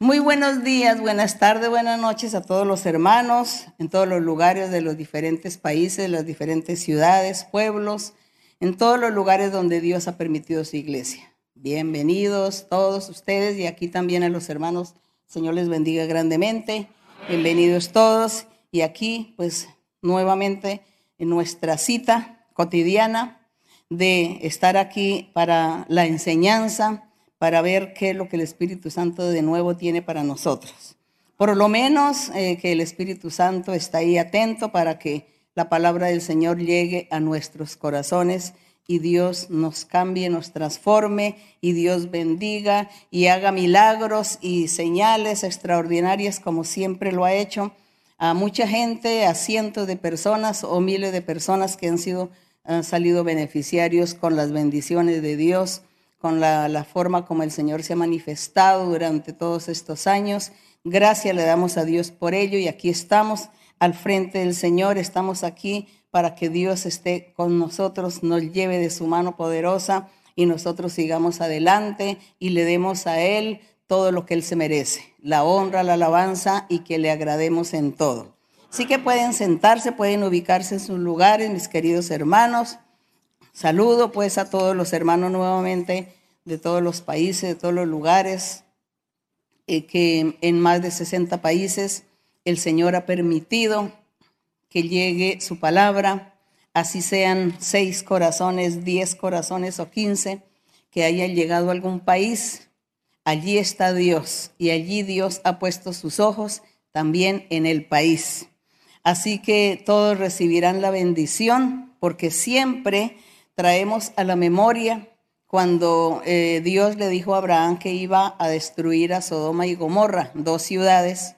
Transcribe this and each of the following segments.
Muy buenos días, buenas tardes, buenas noches a todos los hermanos en todos los lugares de los diferentes países, las diferentes ciudades, pueblos, en todos los lugares donde Dios ha permitido su iglesia. Bienvenidos todos ustedes y aquí también a los hermanos. Señor les bendiga grandemente. Bienvenidos todos y aquí pues nuevamente en nuestra cita cotidiana de estar aquí para la enseñanza para ver qué es lo que el Espíritu Santo de nuevo tiene para nosotros. Por lo menos eh, que el Espíritu Santo está ahí atento para que la palabra del Señor llegue a nuestros corazones y Dios nos cambie, nos transforme y Dios bendiga y haga milagros y señales extraordinarias como siempre lo ha hecho a mucha gente, a cientos de personas o miles de personas que han sido han salido beneficiarios con las bendiciones de Dios con la, forma como el Señor se ha manifestado durante todos estos años. Gracias le damos a Dios por ello y aquí estamos al frente del Señor, estamos aquí para que Dios esté con nosotros, nos lleve de su mano poderosa y nosotros sigamos adelante y le demos a Él todo lo que Él se merece, la honra, la alabanza y que le agrademos en todo. Así que pueden sentarse, pueden ubicarse en sus lugares, mis queridos hermanos. Saludo pues a todos los hermanos nuevamente de todos los países, de todos los lugares, eh, que en más de 60 países el Señor ha permitido que llegue su palabra, así sean seis corazones, diez corazones o quince, que hayan llegado a algún país, allí está Dios y allí Dios ha puesto sus ojos también en el país. Así que todos recibirán la bendición porque siempre traemos a la memoria cuando eh, Dios le dijo a Abraham que iba a destruir a Sodoma y Gomorra, dos ciudades,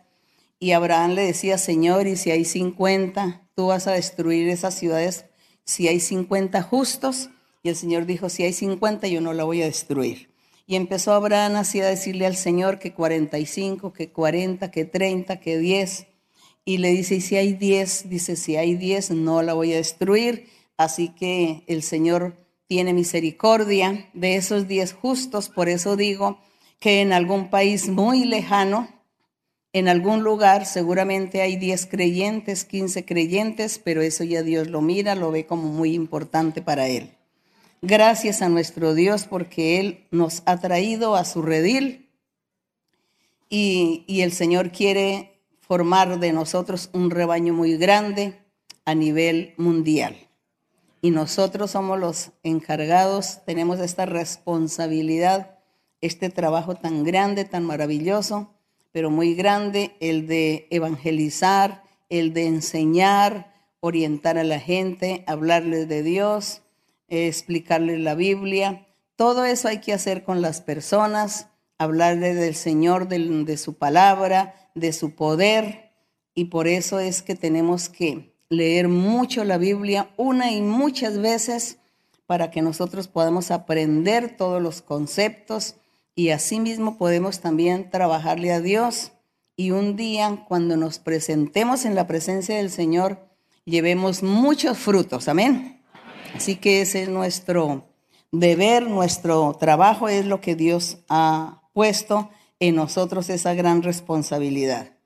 y Abraham le decía, Señor, y si hay 50, tú vas a destruir esas ciudades, si hay 50 justos, y el Señor dijo, si hay 50, yo no la voy a destruir. Y empezó Abraham así a decirle al Señor que 45, que 40, que 30, que 10. Y le dice, y si hay 10, dice, si hay 10, no la voy a destruir. Así que el Señor tiene misericordia de esos diez justos. Por eso digo que en algún país muy lejano, en algún lugar, seguramente hay diez creyentes, quince creyentes, pero eso ya Dios lo mira, lo ve como muy importante para Él. Gracias a nuestro Dios porque Él nos ha traído a su redil y, el Señor quiere formar de nosotros un rebaño muy grande a nivel mundial y nosotros somos los encargados, tenemos esta responsabilidad, este trabajo tan grande, tan maravilloso, pero muy grande, el de evangelizar, el de enseñar, orientar a la gente, hablarles de Dios, explicarles la Biblia. Todo eso hay que hacer con las personas, hablarles del Señor, de, de su palabra, de su poder, y por eso es que tenemos que leer mucho la Biblia una y muchas veces para que nosotros podamos aprender todos los conceptos y asimismo podemos también trabajarle a Dios y un día cuando nos presentemos en la presencia del Señor llevemos muchos frutos, amén. Así que ese es nuestro deber, nuestro trabajo es lo que Dios ha puesto en nosotros esa gran responsabilidad.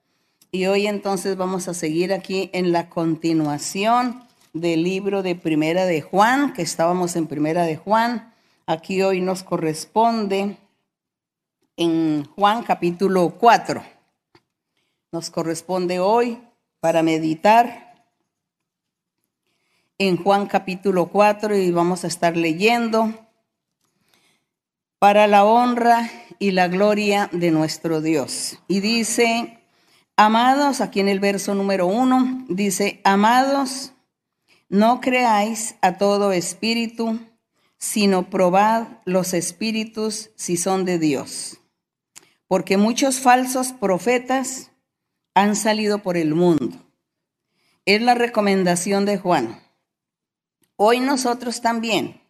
Y hoy entonces vamos a seguir aquí en la continuación del libro de Primera de Juan, que estábamos en Primera de Juan. Aquí hoy nos corresponde en Juan capítulo 4. Nos corresponde hoy para meditar en Juan capítulo 4 y vamos a estar leyendo para la honra y la gloria de nuestro Dios. Y dice Amados, aquí en el verso número uno dice, amados, no creáis a todo espíritu, sino probad los espíritus si son de Dios. Porque muchos falsos profetas han salido por el mundo. Es la recomendación de Juan. Hoy nosotros también,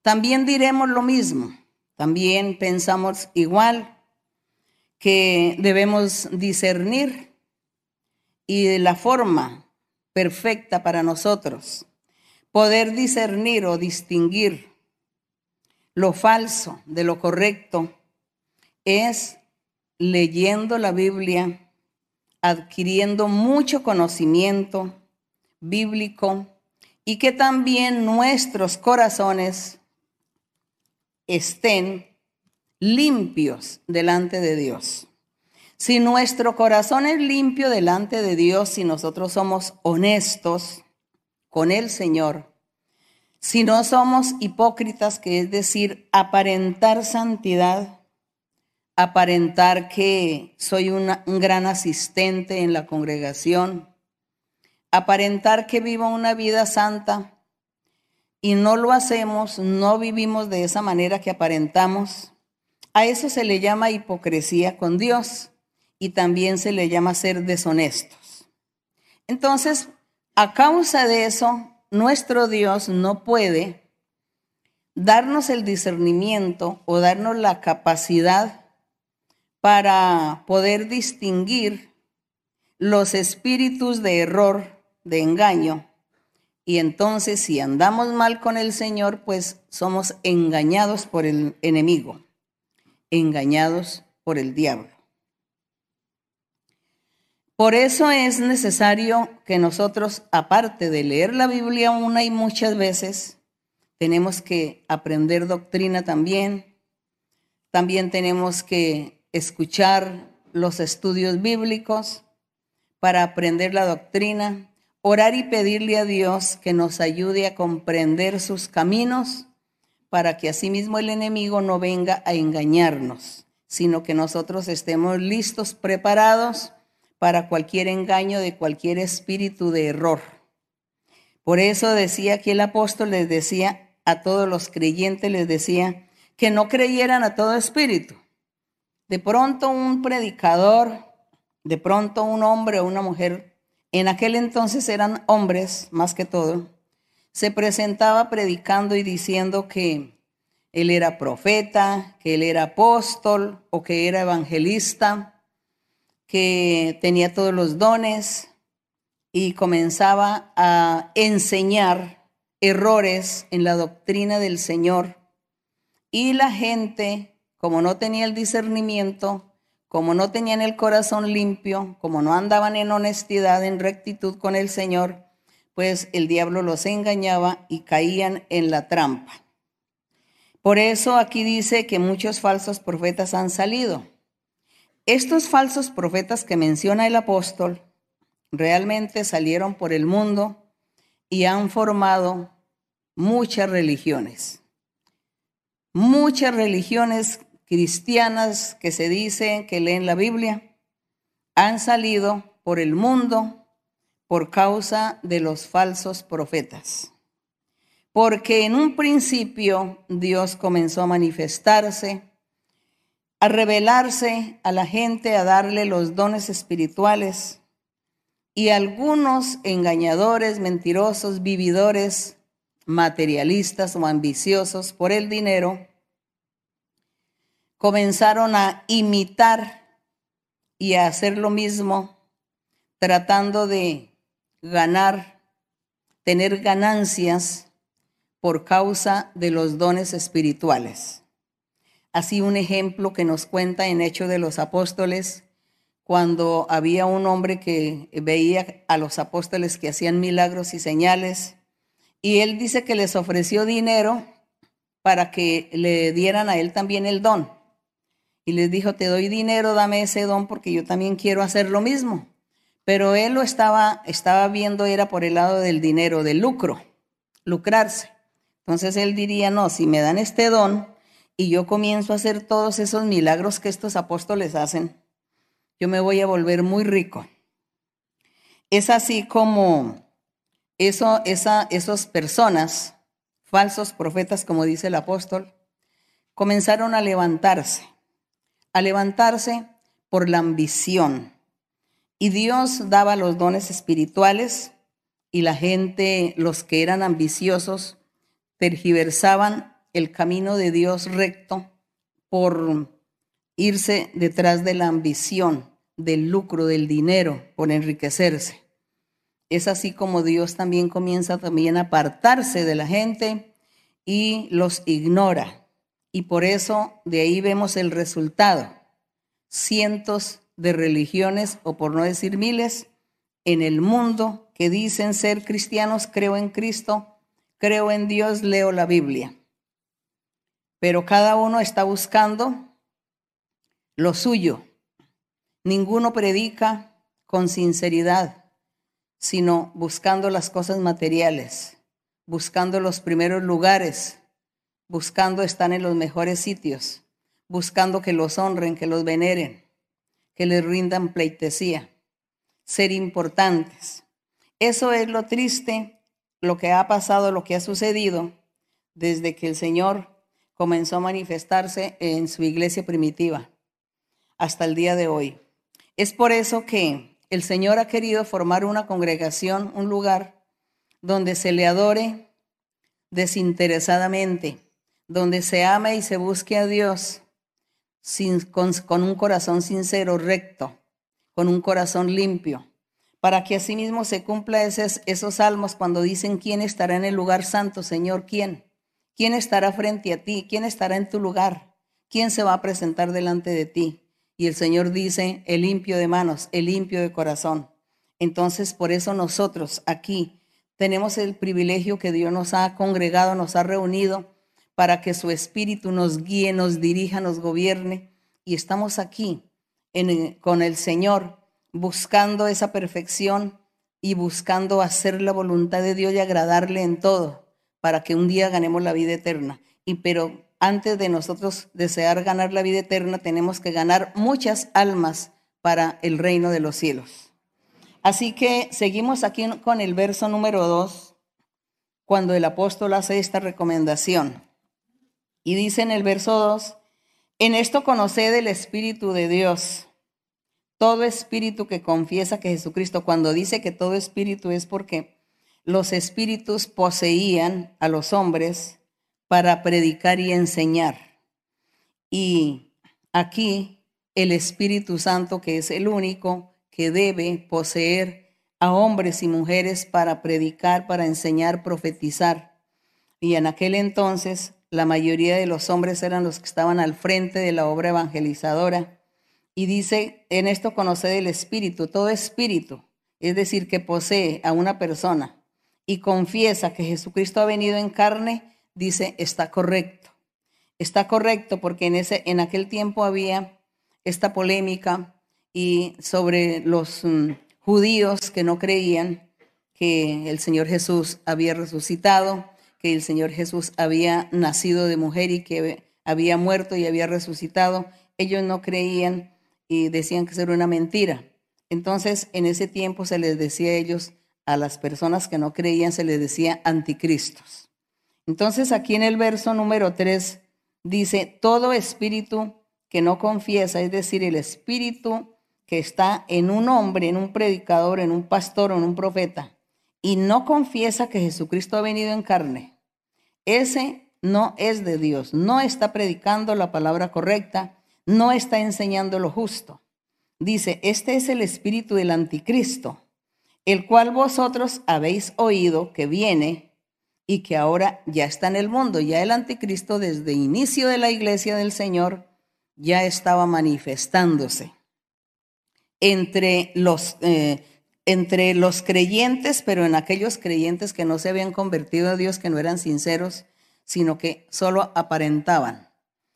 también diremos lo mismo, también pensamos igual que debemos discernir y la forma perfecta para nosotros. Poder discernir o distinguir lo falso de lo correcto es leyendo la Biblia, adquiriendo mucho conocimiento bíblico y que también nuestros corazones estén limpios delante de Dios. Si nuestro corazón es limpio delante de Dios, si nosotros somos honestos con el Señor, si no somos hipócritas, que es decir, aparentar santidad, aparentar que soy un gran asistente en la congregación, aparentar que vivo una vida santa y no lo hacemos, no vivimos de esa manera que aparentamos, a eso se le llama hipocresía con Dios y también se le llama ser deshonestos. Entonces, a causa de eso, nuestro Dios no puede darnos el discernimiento o darnos la capacidad para poder distinguir los espíritus de error, de engaño. Y entonces si andamos mal con el Señor, pues somos engañados por el enemigo, engañados por el diablo. Por eso es necesario que nosotros, aparte de leer la Biblia una y muchas veces, tenemos que aprender doctrina también. También tenemos que escuchar los estudios bíblicos para aprender la doctrina, orar y pedirle a Dios que nos ayude a comprender sus caminos para que asimismo el enemigo no venga a engañarnos, sino que nosotros estemos listos, preparados para cualquier engaño de cualquier espíritu de error. Por eso decía que el apóstol les decía a todos los creyentes, les decía que no creyeran a todo espíritu. De pronto un predicador, de pronto un hombre o una mujer, en aquel entonces eran hombres más que todo, se presentaba predicando y diciendo que él era profeta, que él era apóstol o que era evangelista que tenía todos los dones y comenzaba a enseñar errores en la doctrina del Señor. Y la gente, como no tenía el discernimiento, como no tenían el corazón limpio, como no andaban en honestidad, en rectitud con el Señor, pues el diablo los engañaba y caían en la trampa. Por eso aquí dice que muchos falsos profetas han salido. Estos falsos profetas que menciona el apóstol realmente salieron por el mundo y han formado muchas religiones. Muchas religiones cristianas que se dicen que leen la Biblia han salido por el mundo por causa de los falsos profetas. Porque en un principio Dios comenzó a manifestarse a revelarse a la gente, a darle los dones espirituales. Y algunos engañadores, mentirosos, vividores, materialistas o ambiciosos por el dinero, comenzaron a imitar y a hacer lo mismo, tratando de ganar, tener ganancias por causa de los dones espirituales. Así un ejemplo que nos cuenta en Hechos de los Apóstoles, cuando había un hombre que veía a los apóstoles que hacían milagros y señales, y él dice que les ofreció dinero para que le dieran a él también el don. Y les dijo, te doy dinero, dame ese don porque yo también quiero hacer lo mismo. Pero él lo estaba, estaba viendo, era por el lado del dinero, del lucro, lucrarse. Entonces él diría, no, si me dan este don, y yo comienzo a hacer todos esos milagros que estos apóstoles hacen, yo me voy a volver muy rico. Es así como eso, esa, esas personas, falsos profetas, como dice el apóstol, comenzaron a levantarse, a levantarse por la ambición. Y Dios daba los dones espirituales y la gente, los que eran ambiciosos, tergiversaban el camino de Dios recto por irse detrás de la ambición, del lucro, del dinero, por enriquecerse. Es así como Dios también comienza también a apartarse de la gente y los ignora. Y por eso de ahí vemos el resultado. cientos de religiones, o por no decir miles, en el mundo que dicen ser cristianos, creo en Cristo, creo en Dios, leo la Biblia. Pero cada uno está buscando lo suyo. Ninguno predica con sinceridad, sino buscando las cosas materiales, buscando los primeros lugares, buscando estar en los mejores sitios, buscando que los honren, que los veneren, que les rindan pleitesía, ser importantes. Eso es lo triste, lo que ha pasado, lo que ha sucedido desde que el Señor comenzó a manifestarse en su iglesia primitiva hasta el día de hoy. Es por eso que el Señor ha querido formar una congregación, un lugar donde se le adore desinteresadamente, donde se ame y se busque a Dios con, un corazón sincero, recto, con un corazón limpio, para que asimismo se cumpla esos salmos cuando dicen, ¿quién estará en el lugar santo, Señor? ¿Quién? ¿Quién estará frente a ti? ¿Quién estará en tu lugar? ¿Quién se va a presentar delante de ti? Y el Señor dice, el limpio de manos, el limpio de corazón. Entonces, por eso nosotros aquí tenemos el privilegio que Dios nos ha congregado, nos ha reunido para que su espíritu nos guíe, nos dirija, nos gobierne. Y estamos aquí con el Señor buscando esa perfección y buscando hacer la voluntad de Dios y agradarle en todo para que un día ganemos la vida eterna. Y pero antes de nosotros desear ganar la vida eterna, tenemos que ganar muchas almas para el reino de los cielos. Así que seguimos aquí con el verso número 2, cuando el apóstol hace esta recomendación. Y dice en el verso 2, en esto conoced el Espíritu de Dios. Todo espíritu que confiesa que Jesucristo, cuando dice que todo espíritu es porque los espíritus poseían a los hombres para predicar y enseñar. Y aquí el Espíritu Santo, que es el único que debe poseer a hombres y mujeres para predicar, para enseñar, profetizar. Y en aquel entonces la mayoría de los hombres eran los que estaban al frente de la obra evangelizadora. Y dice, en esto conoce el Espíritu, todo Espíritu, es decir, que posee a una persona y confiesa que Jesucristo ha venido en carne, dice, está correcto. Está correcto porque en, ese, en aquel tiempo había esta polémica y sobre los mm, judíos que no creían que el Señor Jesús había resucitado, que el Señor Jesús había nacido de mujer y que había muerto y había resucitado. Ellos no creían y decían que era una mentira. Entonces, en ese tiempo se les decía a ellos, a las personas que no creían, se les decía anticristos. Entonces aquí en el verso número 3 dice, todo espíritu que no confiesa, es decir, el espíritu que está en un hombre, en un predicador, en un pastor o en un profeta, y no confiesa que Jesucristo ha venido en carne, ese no es de Dios, no está predicando la palabra correcta, no está enseñando lo justo. Dice, este es el espíritu del anticristo, el cual vosotros habéis oído que viene y que ahora ya está en el mundo. Ya el anticristo desde inicio de la iglesia del Señor ya estaba manifestándose entre los, eh, entre los creyentes, pero en aquellos creyentes que no se habían convertido a Dios, que no eran sinceros, sino que solo aparentaban,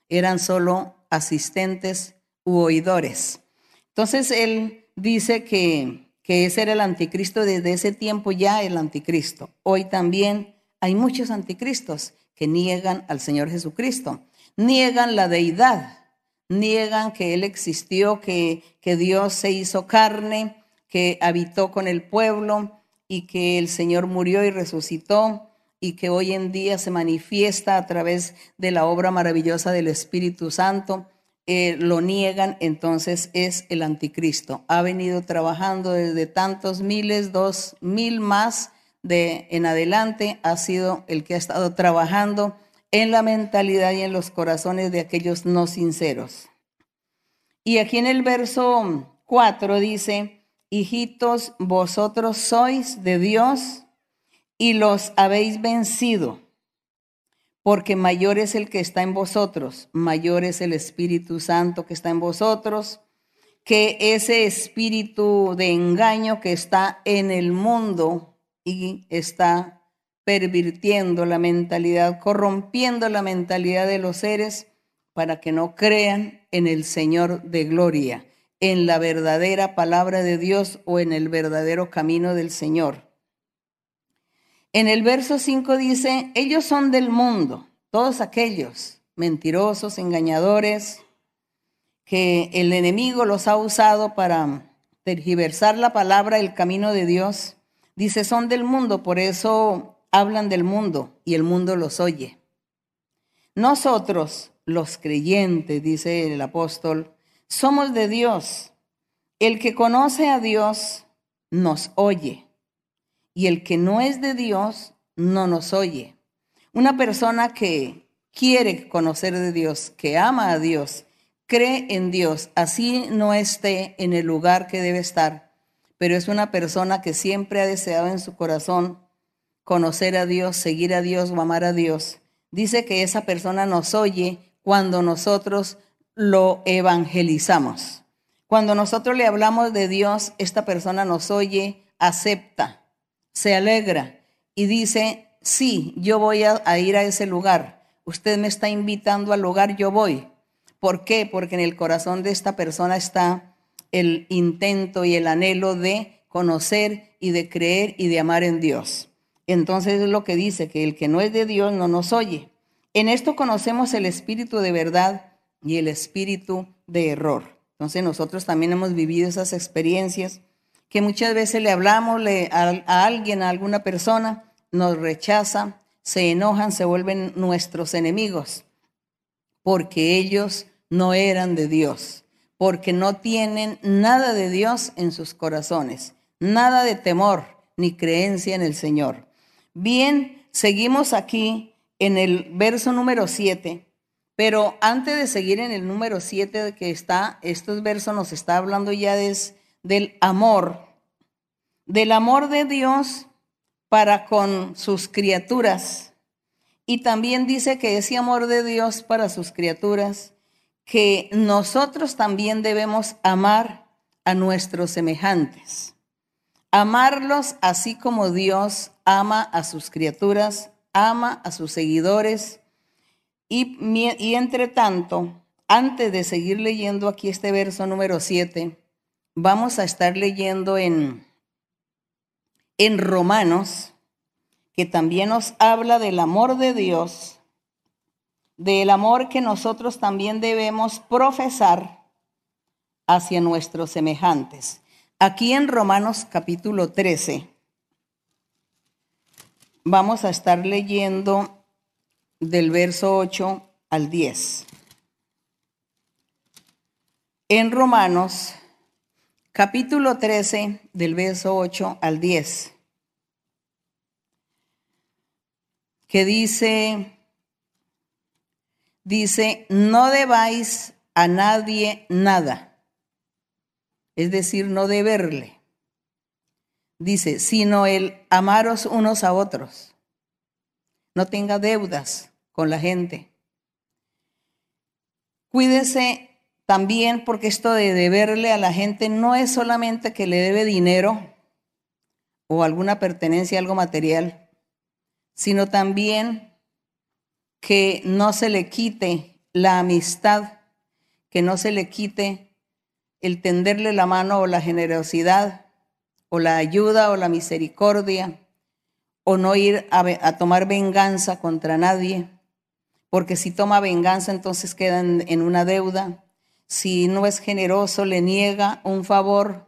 eran solo asistentes u oidores. Entonces él dice que, que ese era el anticristo desde ese tiempo ya el anticristo. Hoy también hay muchos anticristos que niegan al Señor Jesucristo, niegan la deidad, niegan que Él existió, que, que Dios se hizo carne, que habitó con el pueblo y que el Señor murió y resucitó y que hoy en día se manifiesta a través de la obra maravillosa del Espíritu Santo. Eh, lo niegan, entonces es el anticristo. Ha venido trabajando desde tantos miles, dos mil más de en adelante ha sido el que ha estado trabajando en la mentalidad y en los corazones de aquellos no sinceros. Y aquí en el verso 4 dice, hijitos, vosotros sois de Dios y los habéis vencido, porque mayor es el que está en vosotros, mayor es el Espíritu Santo que está en vosotros, que ese espíritu de engaño que está en el mundo y está pervirtiendo la mentalidad, corrompiendo la mentalidad de los seres para que no crean en el Señor de gloria, en la verdadera palabra de Dios o en el verdadero camino del Señor. En el verso 5 dice, ellos son del mundo, todos aquellos mentirosos, engañadores, que el enemigo los ha usado para tergiversar la palabra, el camino de Dios. Dice, son del mundo, por eso hablan del mundo y el mundo los oye. Nosotros, los creyentes, dice el apóstol, somos de Dios. El que conoce a Dios nos oye y el que no es de Dios no nos oye. Una persona que quiere conocer de Dios, que ama a Dios, cree en Dios, así no esté en el lugar que debe estar, pero es una persona que siempre ha deseado en su corazón conocer a Dios, seguir a Dios o amar a Dios. Dice que esa persona nos oye cuando nosotros lo evangelizamos. Cuando nosotros le hablamos de Dios, esta persona nos oye, acepta se alegra y dice, sí, yo voy a, ir a ese lugar. Usted me está invitando al lugar, yo voy. ¿Por qué? Porque en el corazón de esta persona está el intento y el anhelo de conocer y de creer y de amar en Dios. Entonces es lo que dice, que el que no es de Dios no nos oye. En esto conocemos el espíritu de verdad y el espíritu de error. Entonces nosotros también hemos vivido esas experiencias que muchas veces le hablamos a, alguien, a alguna persona, nos rechaza, se enojan, se vuelven nuestros enemigos, porque ellos no eran de Dios, porque no tienen nada de Dios en sus corazones, nada de temor ni creencia en el Señor. Bien, seguimos aquí en el verso número 7, pero antes de seguir en el número 7 que está, estos versos nos está hablando ya de del amor, del amor de Dios para con sus criaturas. Y también dice que ese amor de Dios para sus criaturas, que nosotros también debemos amar a nuestros semejantes. Amarlos así como Dios ama a sus criaturas, ama a sus seguidores. Y, y entre tanto, antes de seguir leyendo aquí este verso número 7, vamos a estar leyendo en, en Romanos, que también nos habla del amor de Dios, del amor que nosotros también debemos profesar hacia nuestros semejantes. Aquí en Romanos capítulo 13 vamos a estar leyendo del verso 8 al 10. En Romanos capítulo 13, del verso 8 al 10, que dice, dice, no debáis a nadie nada, es decir, no deberle. Dice, sino el amaros unos a otros. No tenga deudas con la gente. Cuídese también porque esto de deberle a la gente no es solamente que le debe dinero o alguna pertenencia, algo material, sino también que no se le quite la amistad, que no se le quite el tenderle la mano o la generosidad o la ayuda o la misericordia o no ir a, a tomar venganza contra nadie, porque si toma venganza entonces queda en una deuda si no es generoso, le niega un favor,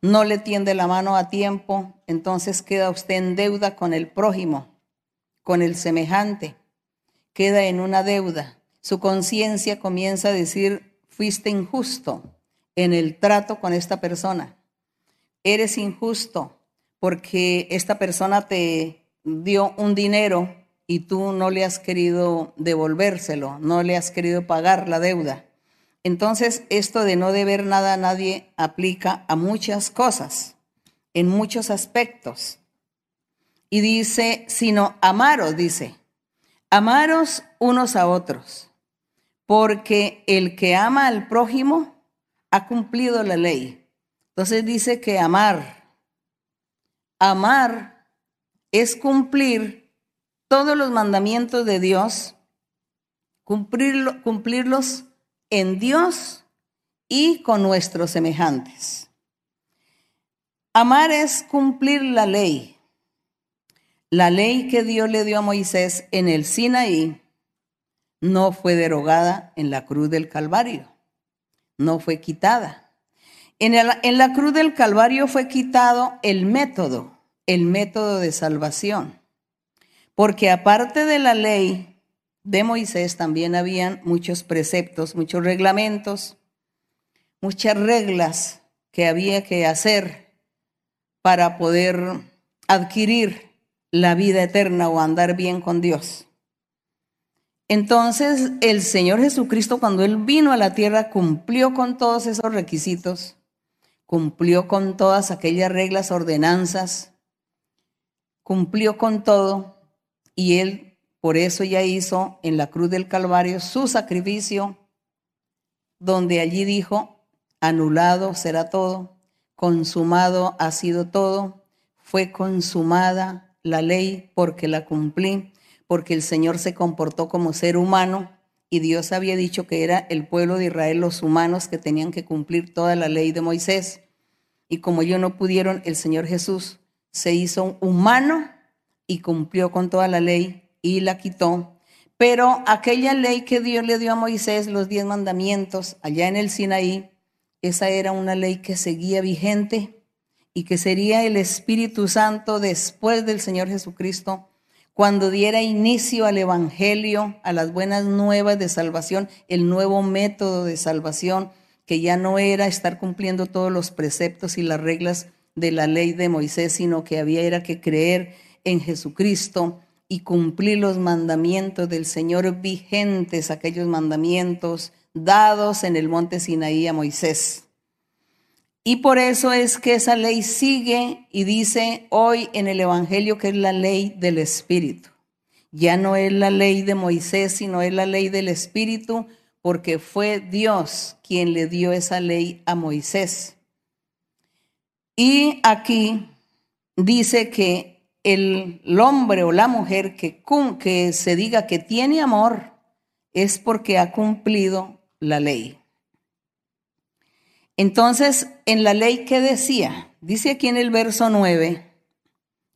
no le tiende la mano a tiempo, entonces queda usted en deuda con el prójimo, con el semejante, queda en una deuda. Su conciencia comienza a decir, fuiste injusto en el trato con esta persona. Eres injusto porque esta persona te dio un dinero y tú no le has querido devolvérselo, no le has querido pagar la deuda. Entonces, esto de no deber nada a nadie aplica a muchas cosas, en muchos aspectos. Y dice, sino amaros, dice, amaros unos a otros, porque el que ama al prójimo ha cumplido la ley. Entonces dice que amar, amar es cumplir todos los mandamientos de Dios, cumplirlo, cumplirlos en Dios y con nuestros semejantes. Amar es cumplir la ley. La ley que Dios le dio a Moisés en el Sinaí no fue derogada en la cruz del Calvario, no fue quitada. En la cruz del Calvario fue quitado el método, el método de salvación, porque aparte de la ley de Moisés también habían muchos preceptos, muchos reglamentos, muchas reglas que había que hacer para poder adquirir la vida eterna o andar bien con Dios. Entonces el Señor Jesucristo cuando Él vino a la tierra cumplió con todos esos requisitos, cumplió con todas aquellas reglas, ordenanzas, cumplió con todo y Él por eso ya hizo en la cruz del Calvario su sacrificio, donde allí dijo, anulado será todo, consumado ha sido todo, fue consumada la ley porque la cumplí, porque el Señor se comportó como ser humano y Dios había dicho que era el pueblo de Israel los humanos que tenían que cumplir toda la ley de Moisés. Y como ellos no pudieron, el Señor Jesús se hizo humano y cumplió con toda la ley y la quitó. Pero aquella ley que Dios le dio a Moisés, los diez mandamientos, allá en el Sinaí, esa era una ley que seguía vigente y que sería el Espíritu Santo después del Señor Jesucristo, cuando diera inicio al Evangelio, a las buenas nuevas de salvación, el nuevo método de salvación, que ya no era estar cumpliendo todos los preceptos y las reglas de la ley de Moisés, sino que había era que creer en Jesucristo y cumplir los mandamientos del Señor vigentes, aquellos mandamientos dados en el monte Sinaí a Moisés. Y por eso es que esa ley sigue y dice hoy en el Evangelio que es la ley del Espíritu. Ya no es la ley de Moisés, sino es la ley del Espíritu, porque fue Dios quien le dio esa ley a Moisés. Y aquí dice que el, hombre o la mujer que, que se diga que tiene amor es porque ha cumplido la ley. Entonces, en la ley, ¿qué decía? Dice aquí en el verso 9,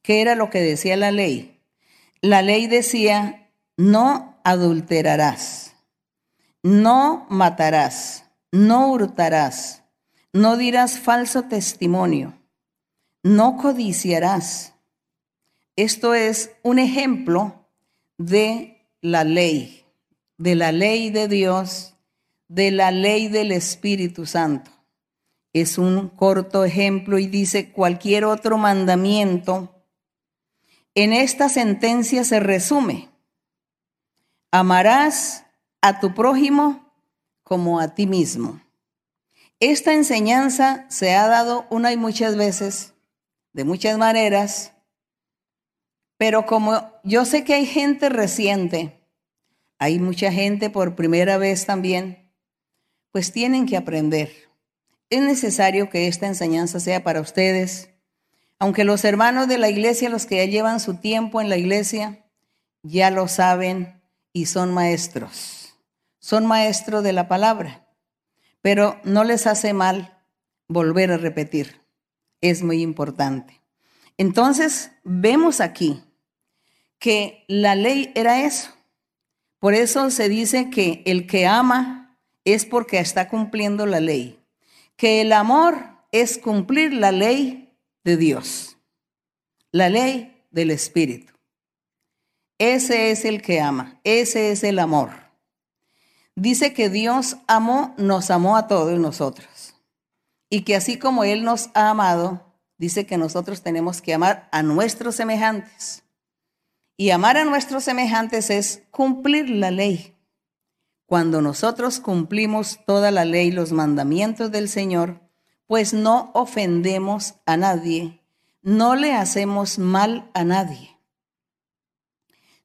¿qué era lo que decía la ley? La ley decía, no adulterarás, no matarás, no hurtarás, no dirás falso testimonio, no codiciarás esto es un ejemplo de la ley, de la ley de Dios, de la ley del Espíritu Santo. Es un corto ejemplo y dice cualquier otro mandamiento. En esta sentencia se resume, amarás a tu prójimo como a ti mismo. Esta enseñanza se ha dado una y muchas veces, de muchas maneras, pero como yo sé que hay gente reciente, hay mucha gente por primera vez también, pues tienen que aprender. Es necesario que esta enseñanza sea para ustedes, aunque los hermanos de la iglesia, los que ya llevan su tiempo en la iglesia, ya lo saben y son maestros. Son maestros de la palabra, pero no les hace mal volver a repetir. Es muy importante. Entonces, vemos aquí que la ley era eso. Por eso se dice que el que ama es porque está cumpliendo la ley. Que el amor es cumplir la ley de Dios, la ley del Espíritu. Ese es el que ama, ese es el amor. Dice que Dios amó, nos amó a todos nosotros. Y que así como Él nos ha amado, dice que nosotros tenemos que amar a nuestros semejantes. Y amar a nuestros semejantes es cumplir la ley. Cuando nosotros cumplimos toda la ley, los mandamientos del Señor, pues no ofendemos a nadie, no le hacemos mal a nadie.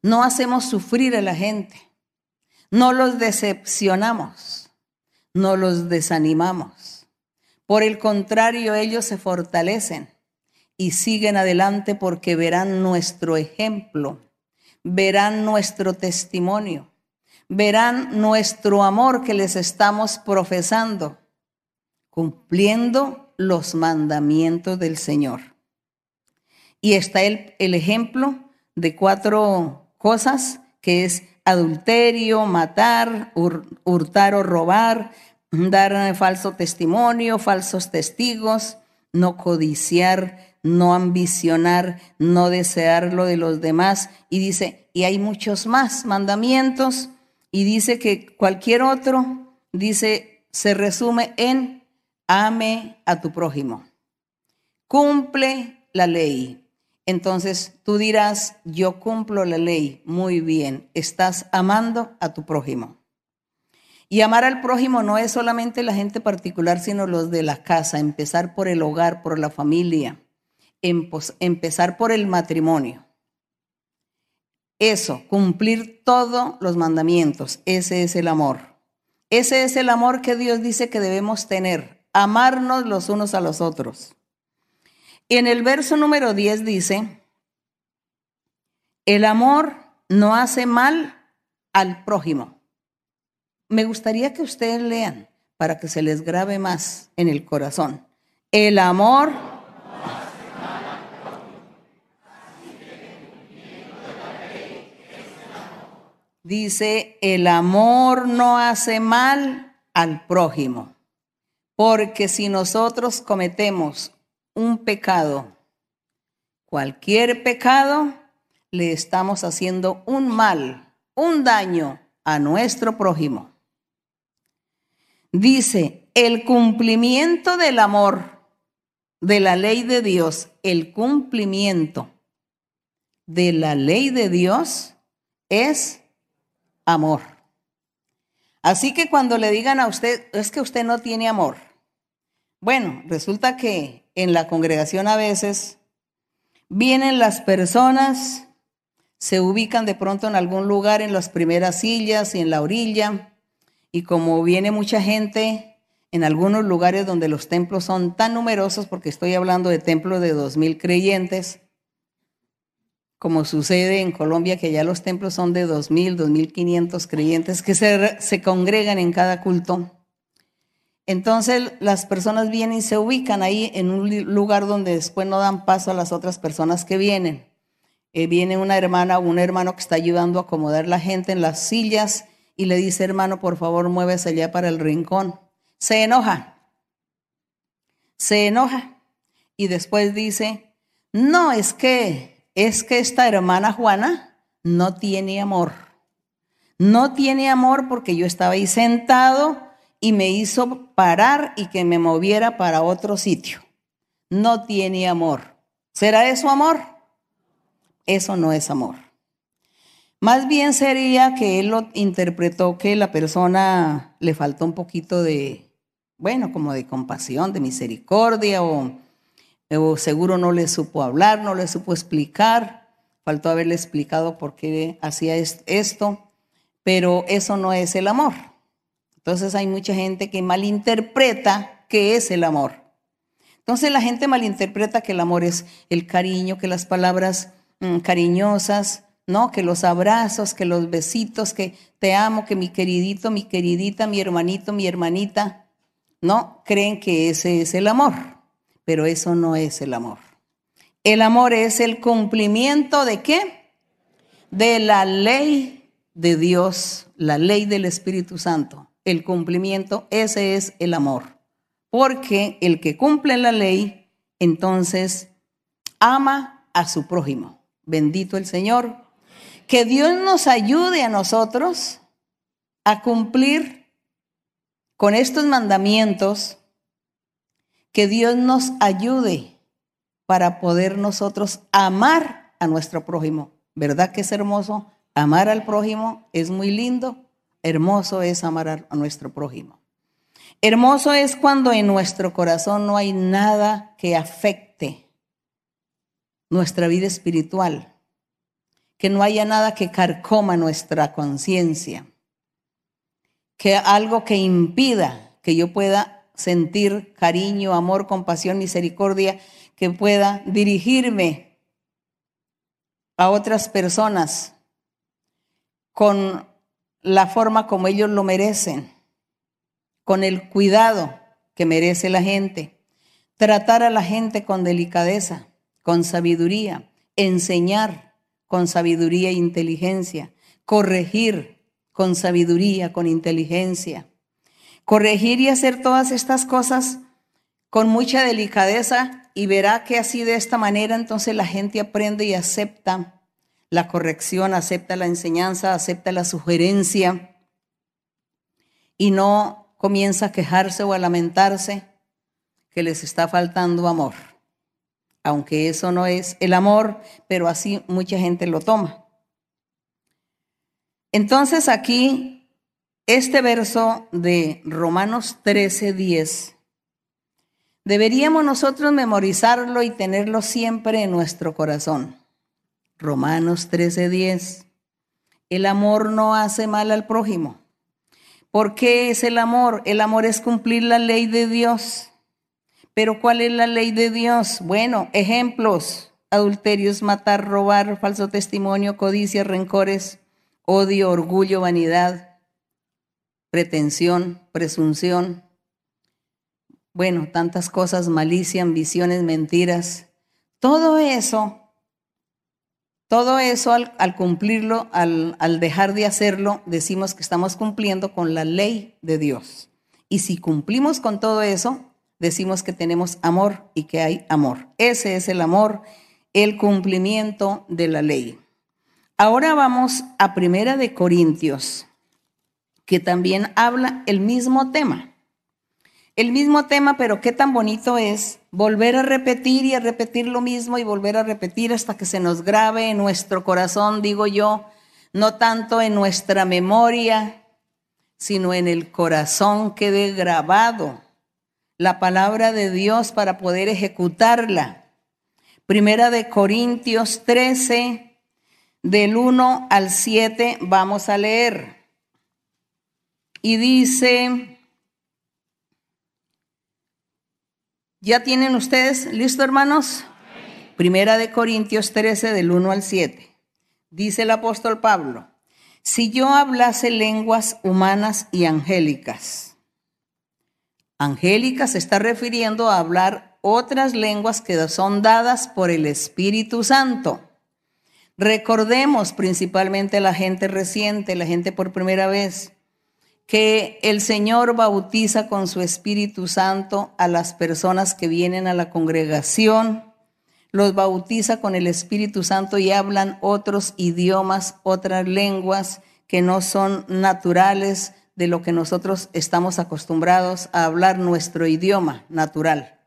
No hacemos sufrir a la gente. No los decepcionamos. No los desanimamos. Por el contrario, ellos se fortalecen y siguen adelante porque verán nuestro ejemplo, verán nuestro testimonio, verán nuestro amor que les estamos profesando, cumpliendo los mandamientos del Señor. Y está el, ejemplo de cuatro cosas, que es adulterio, matar, hurtar o robar, dar falso testimonio, falsos testigos, no codiciar, no ambicionar, no desear lo de los demás. Y dice, y hay muchos más mandamientos, y dice que cualquier otro, dice, se resume en ame a tu prójimo. Cumple la ley. Entonces tú dirás, yo cumplo la ley. Muy bien, estás amando a tu prójimo. Y amar al prójimo no es solamente la gente particular, sino los de la casa, empezar por el hogar, por la familia, empezar por el matrimonio. Eso, cumplir todos los mandamientos, ese es el amor. Ese es el amor que Dios dice que debemos tener, amarnos los unos a los otros. En el verso número 10 dice, el amor no hace mal al prójimo. Me gustaría que ustedes lean para que se les grabe más en el corazón. El amor dice, el amor no hace mal al prójimo, porque si nosotros cometemos un pecado, cualquier pecado, le estamos haciendo un mal, un daño a nuestro prójimo. Dice, el cumplimiento del amor, de la ley de Dios, el cumplimiento de la ley de Dios es amor. Así que cuando le digan a usted, es que usted no tiene amor. Bueno, resulta que en la congregación a veces vienen las personas, se ubican de pronto en algún lugar en las primeras sillas y en la orilla, y como viene mucha gente en algunos lugares donde los templos son tan numerosos, porque estoy hablando de templos de dos mil creyentes, como sucede en Colombia, que ya los templos son de dos mil, dos mil quinientos creyentes que se, se congregan en cada culto. Entonces las personas vienen y se ubican ahí en un lugar donde después no dan paso a las otras personas que vienen. Eh, viene una hermana o un hermano que está ayudando a acomodar la gente en las sillas y le dice, hermano, por favor, muévese allá para el rincón. Se enoja. Se enoja. Y después dice, no, es que, es que esta hermana Juana no tiene amor. No tiene amor porque yo estaba ahí sentado y me hizo parar y que me moviera para otro sitio. No tiene amor. ¿Será eso amor? Eso no es amor. Más bien sería que él lo interpretó que la persona le faltó un poquito de, bueno, como de compasión, de misericordia, o, seguro no le supo hablar, no le supo explicar, faltó haberle explicado por qué hacía esto, pero eso no es el amor. Entonces hay mucha gente que malinterpreta qué es el amor. Entonces la gente malinterpreta que el amor es el cariño, que las palabras mm, cariñosas, ¿no? Que los abrazos, que los besitos, que te amo, que mi queridito, mi queridita, mi hermanito, mi hermanita, ¿no? Creen que ese es el amor, pero eso no es el amor. El amor es el cumplimiento de qué? De la ley de Dios, la ley del Espíritu Santo el cumplimiento, ese es el amor. Porque el que cumple la ley, entonces ama a su prójimo. Bendito el Señor. Que Dios nos ayude a nosotros a cumplir con estos mandamientos. Que Dios nos ayude para poder nosotros amar a nuestro prójimo. ¿Verdad que es hermoso? Amar al prójimo es muy lindo. Hermoso es amar a nuestro prójimo. Hermoso es cuando en nuestro corazón no hay nada que afecte nuestra vida espiritual. Que no haya nada que carcoma nuestra conciencia, que algo que impida que yo pueda sentir cariño, amor, compasión, misericordia, que pueda dirigirme a otras personas con la forma como ellos lo merecen, con el cuidado que merece la gente, tratar a la gente con delicadeza, con sabiduría, enseñar con sabiduría e inteligencia, corregir con sabiduría, con inteligencia, corregir y hacer todas estas cosas con mucha delicadeza y verá que así de esta manera entonces la gente aprende y acepta la corrección, acepta la enseñanza, acepta la sugerencia y no comienza a quejarse o a lamentarse que les está faltando amor. Aunque eso no es el amor, pero así mucha gente lo toma. Entonces aquí, este verso de Romanos 13, 10 Deberíamos nosotros memorizarlo y tenerlo siempre en nuestro corazón. Romanos 13:10. El amor no hace mal al prójimo. ¿Por qué es el amor? El amor es cumplir la ley de Dios. Pero ¿cuál es la ley de Dios? Bueno, ejemplos. Adulterios, matar, robar, falso testimonio, codicia, rencores, odio, orgullo, vanidad, pretensión, presunción, bueno, tantas cosas, malicia, ambiciones, mentiras, todo eso, todo eso al, cumplirlo, al, al dejar de hacerlo, decimos que estamos cumpliendo con la ley de Dios. Y si cumplimos con todo eso, decimos que tenemos amor y que hay amor. Ese es el amor, el cumplimiento de la ley. Ahora vamos a Primera de Corintios, que también habla el mismo tema el mismo tema, pero qué tan bonito es volver a repetir y a repetir lo mismo y volver a repetir hasta que se nos grabe en nuestro corazón, digo yo, no tanto en nuestra memoria, sino en el corazón quede grabado la palabra de Dios para poder ejecutarla. Primera de Corintios 13, del 1 al 7, vamos a leer. Y dice, ¿Ya tienen ustedes listo, hermanos? Primera de Corintios 13, del 1 al 7. Dice el apóstol Pablo, si yo hablase lenguas humanas y angélicas, angélicas se está refiriendo a hablar otras lenguas que son dadas por el Espíritu Santo. Recordemos principalmente la gente reciente, la gente por primera vez que el Señor bautiza con su Espíritu Santo a las personas que vienen a la congregación, los bautiza con el Espíritu Santo y hablan otros idiomas, otras lenguas que no son naturales de lo que nosotros estamos acostumbrados a hablar nuestro idioma natural.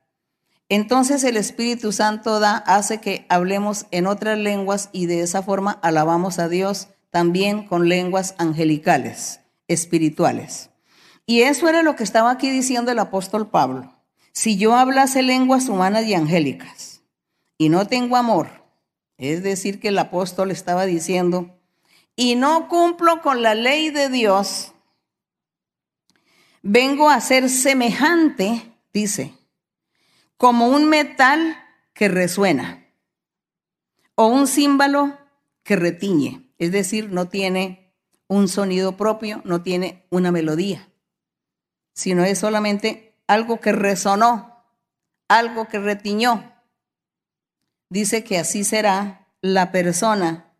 Entonces el Espíritu Santo da, hace que hablemos en otras lenguas y de esa forma alabamos a Dios también con lenguas angelicales espirituales. Y eso era lo que estaba aquí diciendo el apóstol Pablo. Si yo hablase lenguas humanas y angélicas y no tengo amor, es decir, que el apóstol estaba diciendo, y no cumplo con la ley de Dios, vengo a ser semejante, dice, como un metal que resuena o un címbalo que retiñe, es decir, no tiene un sonido propio, no tiene una melodía, sino es solamente algo que resonó, algo que retiñó. Dice que así será la persona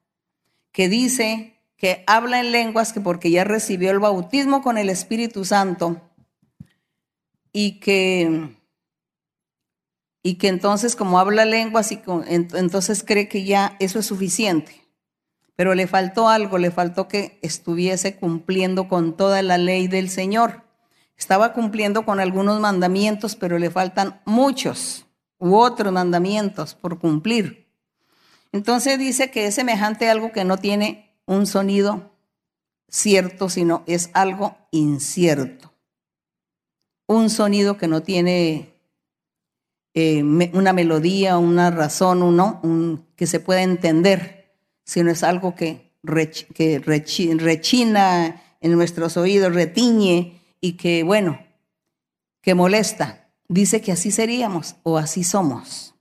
que dice que habla en lenguas que porque ya recibió el bautismo con el Espíritu Santo y que y que entonces como habla lenguas y entonces cree que ya eso es suficiente pero le faltó algo, le faltó que estuviese cumpliendo con toda la ley del Señor. Estaba cumpliendo con algunos mandamientos, pero le faltan muchos u otros mandamientos por cumplir. Entonces dice que es semejante a algo que no tiene un sonido cierto, sino es algo incierto. Un sonido que no tiene eh, una melodía, una razón, uno, un, que se pueda entender sino es algo que rechina en nuestros oídos, retiñe y que, bueno, que molesta. Dice que así seríamos o así somos.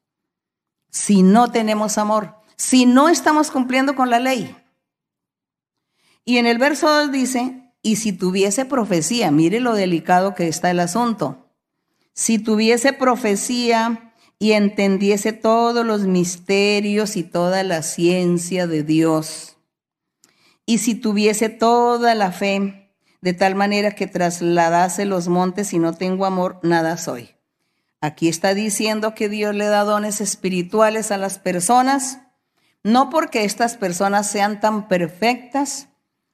Si no tenemos amor, si no estamos cumpliendo con la ley. Y en el verso 2 dice, y si tuviese profecía, mire lo delicado que está el asunto. Si tuviese profecía y entendiese todos los misterios y toda la ciencia de Dios, y si tuviese toda la fe, de tal manera que trasladase los montes y no tengo amor, nada soy. Aquí está diciendo que Dios le da dones espirituales a las personas, no porque estas personas sean tan perfectas,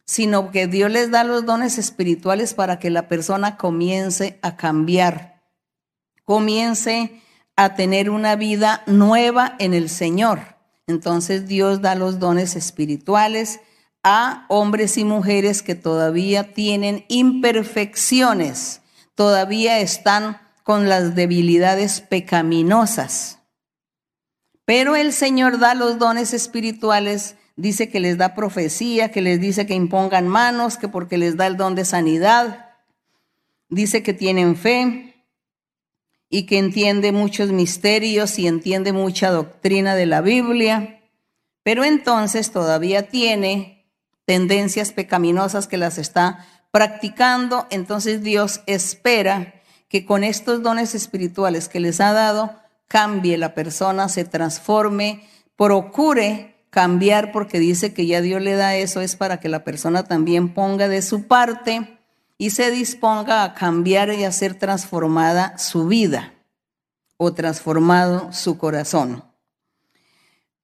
sino que Dios les da los dones espirituales para que la persona comience a cambiar, comience a tener una vida nueva en el Señor. Entonces Dios da los dones espirituales a hombres y mujeres que todavía tienen imperfecciones, todavía están con las debilidades pecaminosas. Pero el Señor da los dones espirituales dice que les da profecía, que les dice que impongan manos, que porque les da el don de sanidad, dice que tienen fe y que entiende muchos misterios y entiende mucha doctrina de la Biblia, pero entonces todavía tiene tendencias pecaminosas que las está practicando, entonces Dios espera que con estos dones espirituales que les ha dado, cambie la persona, se transforme, procure cambiar porque dice que ya Dios le da eso es para que la persona también ponga de su parte y se disponga a cambiar y a ser transformada su vida o transformado su corazón.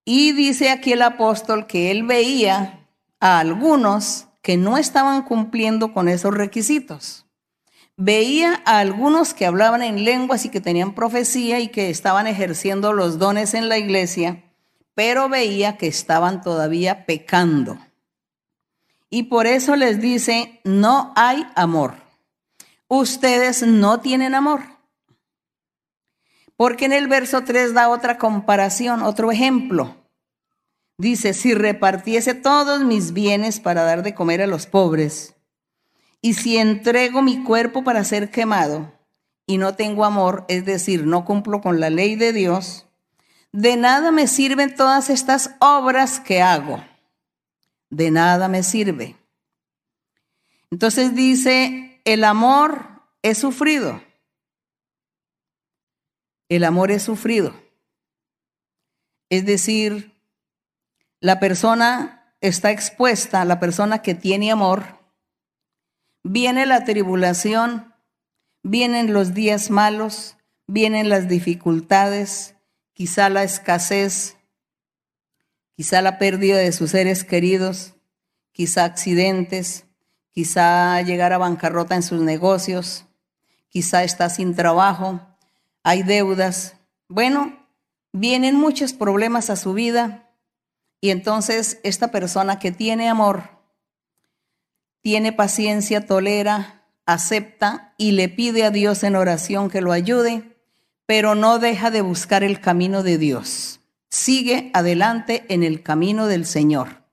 Y dice aquí el apóstol que él veía a algunos que no estaban cumpliendo con esos requisitos. Veía a algunos que hablaban en lenguas y que tenían profecía y que estaban ejerciendo los dones en la iglesia, pero veía que estaban todavía pecando. Y por eso les dice, no hay amor. Ustedes no tienen amor. Porque en el verso 3 da otra comparación, otro ejemplo. Dice, si repartiese todos mis bienes para dar de comer a los pobres, y si entrego mi cuerpo para ser quemado, y no tengo amor, es decir, no cumplo con la ley de Dios, de nada me sirven todas estas obras que hago. De nada me sirve. Entonces dice, el amor es sufrido. El amor es sufrido. Es decir, la persona está expuesta, la persona que tiene amor, viene la tribulación, vienen los días malos, vienen las dificultades, quizá la escasez, quizá la pérdida de sus seres queridos, quizá accidentes, quizá llegar a bancarrota en sus negocios, quizá está sin trabajo, hay deudas. Bueno, vienen muchos problemas a su vida y entonces esta persona que tiene amor, tiene paciencia, tolera, acepta y le pide a Dios en oración que lo ayude pero no deja de buscar el camino de Dios. Sigue adelante en el camino del Señor,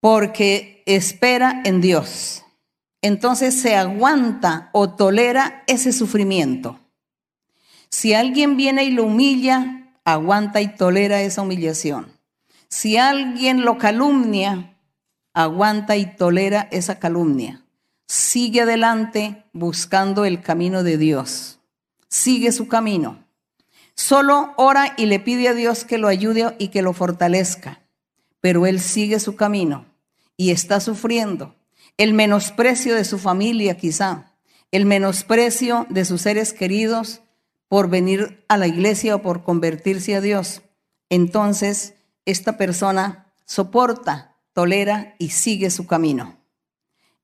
porque espera en Dios. Entonces se aguanta o tolera ese sufrimiento. Si alguien viene y lo humilla, aguanta y tolera esa humillación. Si alguien lo calumnia, aguanta y tolera esa calumnia. Sigue adelante buscando el camino de Dios sigue su camino. Solo ora y le pide a Dios que lo ayude y que lo fortalezca. Pero él sigue su camino y está sufriendo el menosprecio de su familia quizá, el menosprecio de sus seres queridos por venir a la iglesia o por convertirse a Dios. Entonces, esta persona soporta, tolera y sigue su camino.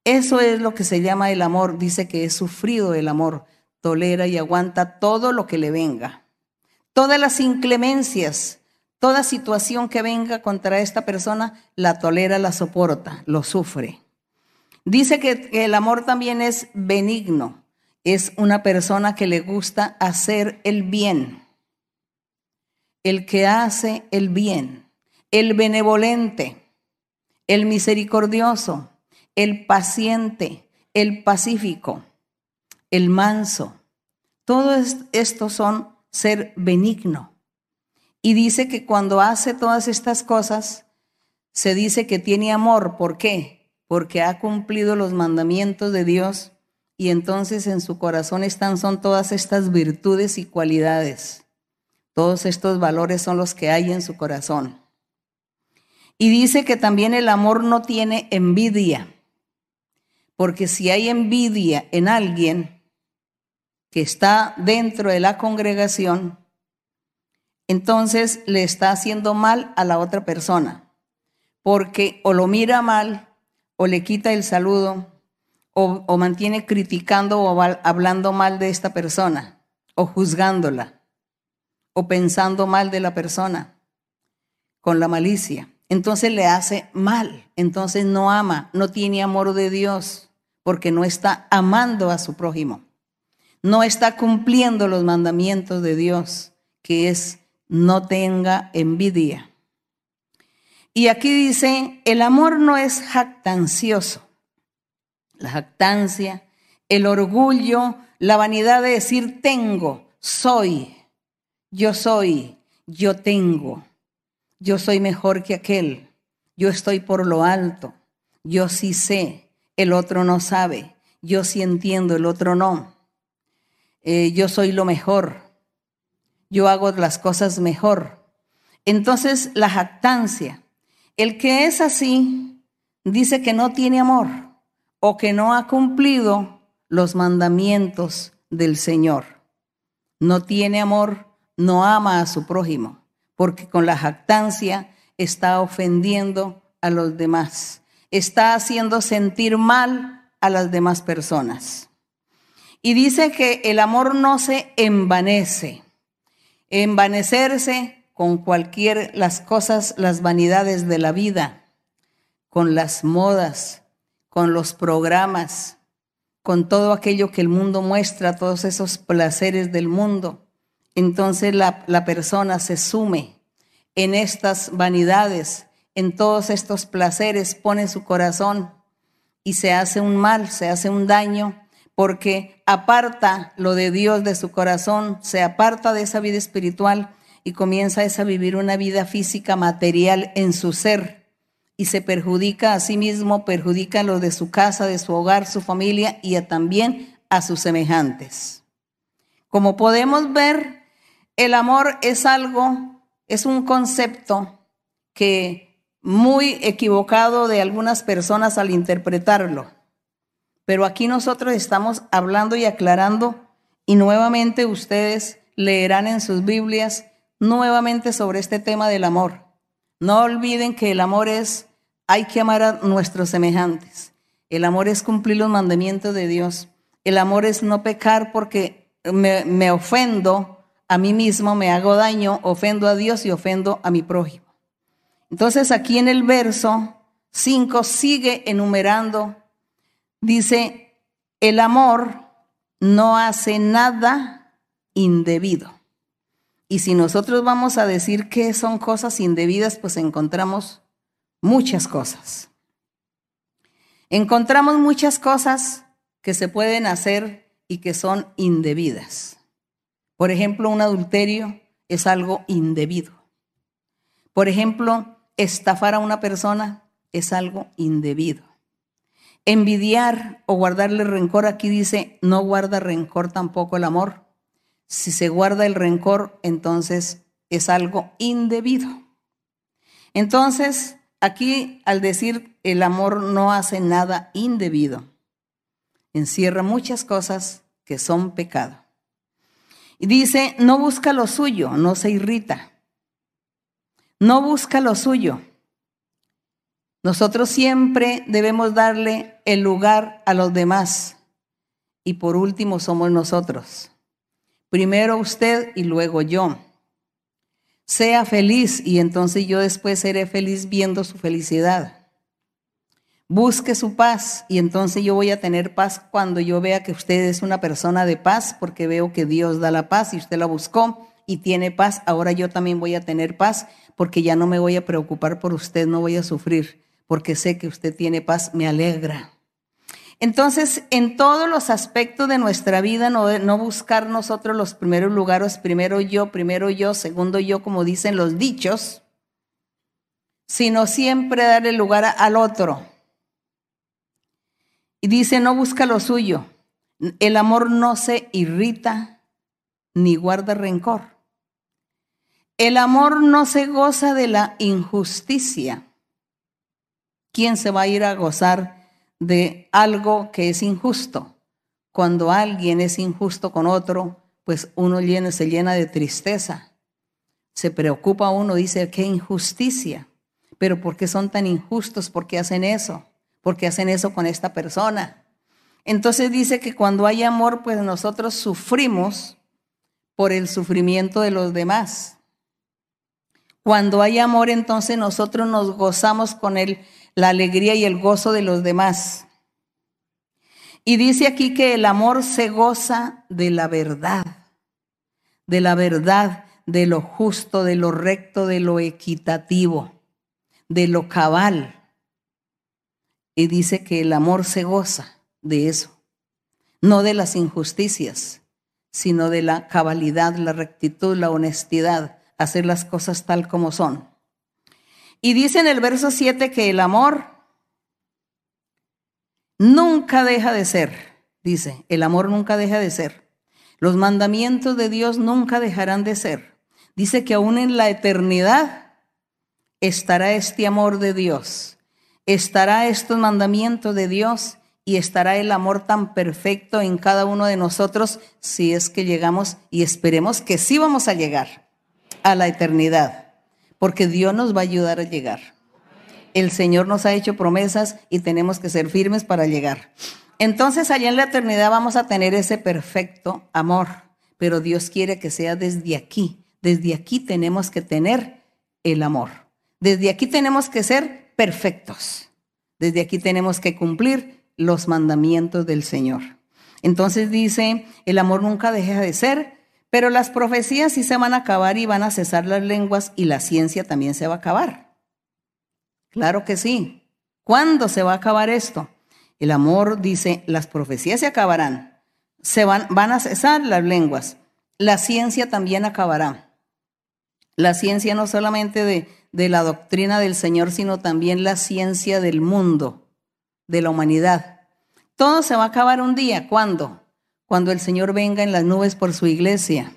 Eso es lo que se llama el amor. Dice que es sufrido el amor tolera y aguanta todo lo que le venga. Todas las inclemencias, toda situación que venga contra esta persona, la tolera, la soporta, lo sufre. Dice que, el amor también es benigno, es una persona que le gusta hacer el bien. El que hace el bien, el benevolente, el misericordioso, el paciente, el pacífico, el manso. Todos estos son ser benigno. Y dice que cuando hace todas estas cosas, se dice que tiene amor. ¿Por qué? Porque ha cumplido los mandamientos de Dios y entonces en su corazón están son todas estas virtudes y cualidades. Todos estos valores son los que hay en su corazón. Y dice que también el amor no tiene envidia, porque si hay envidia en alguien que está dentro de la congregación, entonces le está haciendo mal a la otra persona, porque o lo mira mal, o le quita el saludo, o, mantiene criticando o hablando mal de esta persona, o juzgándola, o pensando mal de la persona, con la malicia. Entonces le hace mal, entonces no ama, no tiene amor de Dios, porque no está amando a su prójimo, no está cumpliendo los mandamientos de Dios, que es no tenga envidia. Y aquí dice, el amor no es jactancioso la jactancia, el orgullo, la vanidad de decir tengo, soy, yo soy, yo tengo, yo soy mejor que aquel, yo estoy por lo alto, yo sí sé, el otro no sabe, yo sí entiendo, el otro no, eh, yo soy lo mejor, yo hago las cosas mejor. Entonces la jactancia, el que es así, dice que no tiene amor o que no ha cumplido los mandamientos del Señor. No tiene amor, no ama a su prójimo, porque con la jactancia está ofendiendo a los demás, está haciendo sentir mal a las demás personas. Y dice que el amor no se envanece. Envanecerse con cualquier las cosas, las vanidades de la vida, con las modas, con los programas, con todo aquello que el mundo muestra, todos esos placeres del mundo. Entonces la, la persona se sume en estas vanidades, en todos estos placeres, pone su corazón y se hace un mal, se hace un daño, porque aparta lo de Dios de su corazón, se aparta de esa vida espiritual y comienza a vivir una vida física material en su ser y se perjudica a sí mismo, perjudica a lo de su casa, de su hogar, su familia y también a sus semejantes. Como podemos ver, el amor es algo, es un concepto que muy equivocado de algunas personas al interpretarlo. Pero aquí nosotros estamos hablando y aclarando y nuevamente ustedes leerán en sus Biblias nuevamente sobre este tema del amor. No olviden que el amor es, hay que amar a nuestros semejantes. El amor es cumplir los mandamientos de Dios. El amor es no pecar porque me, ofendo a mí mismo, me hago daño, ofendo a Dios y ofendo a mi prójimo. Entonces aquí en el verso 5 sigue enumerando, dice, el amor no hace nada indebido. Y si nosotros vamos a decir que son cosas indebidas, pues encontramos muchas cosas. Encontramos muchas cosas que se pueden hacer y que son indebidas. Por ejemplo, un adulterio es algo indebido. Por ejemplo, estafar a una persona es algo indebido. Envidiar o guardarle rencor, aquí dice, no guarda rencor tampoco el amor. Si se guarda el rencor, entonces es algo indebido. Entonces, aquí al decir el amor no hace nada indebido, encierra muchas cosas que son pecado. Y dice, no busca lo suyo, no se irrita. No busca lo suyo. Nosotros siempre debemos darle el lugar a los demás. Y por último somos nosotros. Primero usted y luego yo. Sea feliz y entonces yo después seré feliz viendo su felicidad. Busque su paz y entonces yo voy a tener paz cuando yo vea que usted es una persona de paz porque veo que Dios da la paz y usted la buscó y tiene paz, ahora yo también voy a tener paz porque ya no me voy a preocupar por usted, no voy a sufrir, porque sé que usted tiene paz, me alegra. Entonces, en todos los aspectos de nuestra vida, no, buscar nosotros los primeros lugares, primero yo, primero yo, segundo yo, como dicen los dichos, sino siempre darle lugar al otro. Y dice, no busca lo suyo. El amor no se irrita ni guarda rencor. El amor no se goza de la injusticia. ¿Quién se va a ir a gozar de algo que es injusto. Cuando alguien es injusto con otro, pues uno llena, se llena de tristeza. Se preocupa uno, dice, qué injusticia. Pero ¿por qué son tan injustos? ¿Por qué hacen eso? ¿Por qué hacen eso con esta persona? Entonces dice que cuando hay amor, pues nosotros sufrimos por el sufrimiento de los demás. Cuando hay amor, entonces nosotros nos gozamos con el la alegría y el gozo de los demás. Y dice aquí que el amor se goza de la verdad, de la verdad, de lo justo, de lo recto, de lo equitativo, de lo cabal. Y dice que el amor se goza de eso, no de las injusticias, sino de la cabalidad, la rectitud, la honestidad, hacer las cosas tal como son. Y dice en el verso 7 que el amor nunca deja de ser. Dice, el amor nunca deja de ser. Los mandamientos de Dios nunca dejarán de ser. Dice que aún en la eternidad estará este amor de Dios, estará estos mandamientos de Dios y estará el amor tan perfecto en cada uno de nosotros si es que llegamos y esperemos que sí vamos a llegar a la eternidad porque Dios nos va a ayudar a llegar. El Señor nos ha hecho promesas y tenemos que ser firmes para llegar. Entonces allá en la eternidad vamos a tener ese perfecto amor, pero Dios quiere que sea desde aquí. Desde aquí tenemos que tener el amor. Desde aquí tenemos que ser perfectos. Desde aquí tenemos que cumplir los mandamientos del Señor. Entonces dice, el amor nunca deja de ser, pero las profecías sí se van a acabar y van a cesar las lenguas y la ciencia también se va a acabar. Claro que sí. ¿Cuándo se va a acabar esto? El amor dice, las profecías se acabarán, se van, van a cesar las lenguas, la ciencia también acabará. La ciencia no solamente de, de la doctrina del Señor, sino también la ciencia del mundo, de la humanidad. Todo se va a acabar un día. ¿Cuándo? Cuando el Señor venga en las nubes por su iglesia,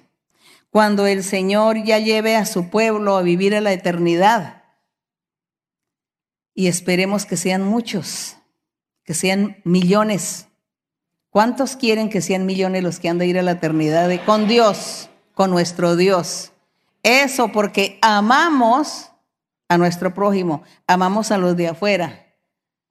cuando el Señor ya lleve a su pueblo a vivir a la eternidad. Y esperemos que sean muchos, que sean millones. ¿Cuántos quieren que sean millones los que han de ir a la eternidad con Dios, con nuestro Dios? Eso porque amamos a nuestro prójimo, amamos a los de afuera